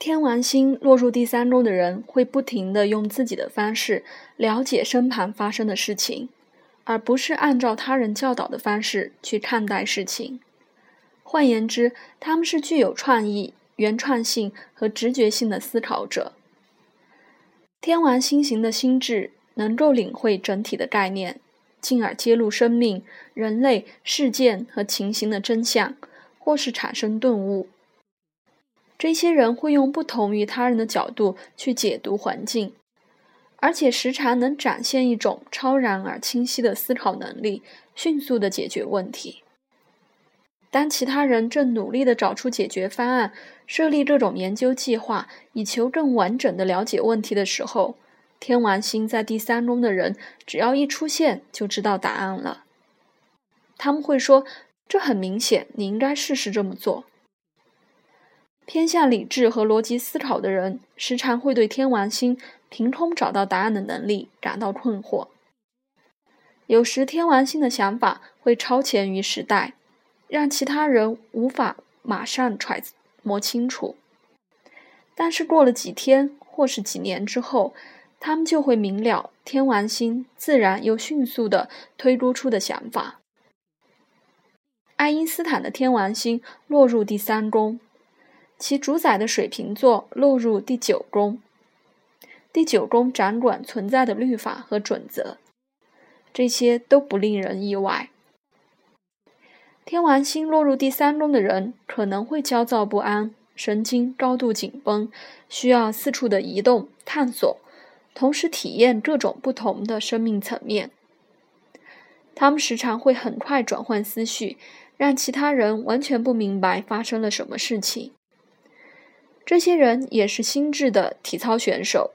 天王星落入第三宫的人会不停地用自己的方式了解身旁发生的事情，而不是按照他人教导的方式去看待事情。换言之，他们是具有创意、原创性和直觉性的思考者。天王星型的心智能够领会整体的概念，进而揭露生命、人类、事件和情形的真相，或是产生顿悟。这些人会用不同于他人的角度去解读环境，而且时常能展现一种超然而清晰的思考能力，迅速地解决问题。当其他人正努力地找出解决方案，设立各种研究计划，以求更完整地了解问题的时候，天王星在第三宫的人只要一出现就知道答案了。他们会说：“这很明显，你应该试试这么做。”偏向理智和逻辑思考的人，时常会对天王星凭空找到答案的能力感到困惑。有时，天王星的想法会超前于时代。让其他人无法马上揣摩清楚，但是过了几天或是几年之后，他们就会明了天王星自然又迅速的推估出的想法。爱因斯坦的天王星落入第三宫，其主宰的水瓶座落入第九宫。第九宫掌管存在的律法和准则，这些都不令人意外。天王星落入第三宫的人可能会焦躁不安，神经高度紧绷，需要四处的移动探索，同时体验各种不同的生命层面。他们时常会很快转换思绪，让其他人完全不明白发生了什么事情。这些人也是心智的体操选手，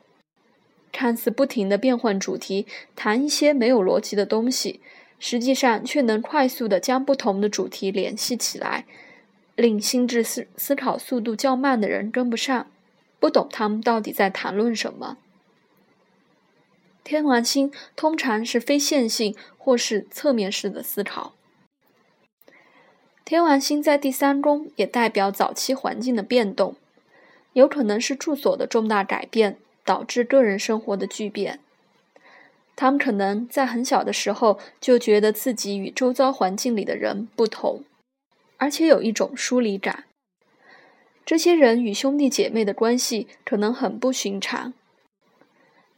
看似不停的变换主题，谈一些没有逻辑的东西。实际上却能快速地将不同的主题联系起来，令心智思思考速度较慢的人跟不上，不懂他们到底在谈论什么。天王星通常是非线性或是侧面式的思考。天王星在第三宫也代表早期环境的变动，有可能是住所的重大改变导致个人生活的巨变。他们可能在很小的时候就觉得自己与周遭环境里的人不同，而且有一种疏离感。这些人与兄弟姐妹的关系可能很不寻常，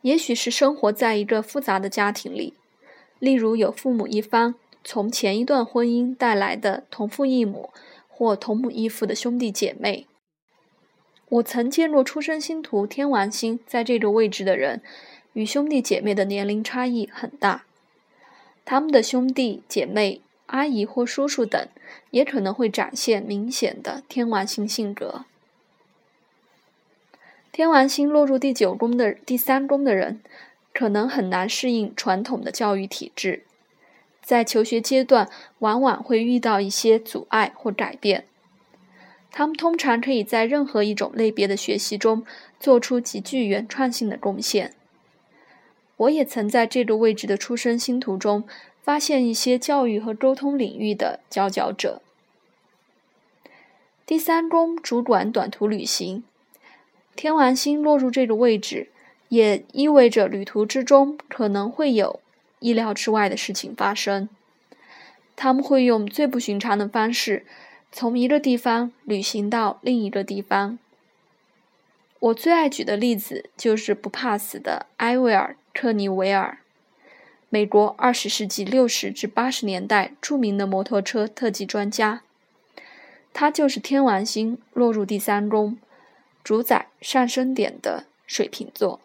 也许是生活在一个复杂的家庭里，例如有父母一方从前一段婚姻带来的同父异母或同母异父的兄弟姐妹。我曾见过出生星图天王星在这个位置的人。与兄弟姐妹的年龄差异很大，他们的兄弟姐妹、阿姨或叔叔等也可能会展现明显的天王星性格。天王星落入第九宫的第三宫的人，可能很难适应传统的教育体制，在求学阶段往往会遇到一些阻碍或改变。他们通常可以在任何一种类别的学习中做出极具原创性的贡献。我也曾在这个位置的出生星图中发现一些教育和沟通领域的佼佼者。第三宫主管短途旅行，天王星落入这个位置，也意味着旅途之中可能会有意料之外的事情发生。他们会用最不寻常的方式，从一个地方旅行到另一个地方。我最爱举的例子就是不怕死的埃维尔。特尼维尔，美国二十世纪六十至八十年代著名的摩托车特技专家。他就是天王星落入第三宫，主宰上升点的水瓶座。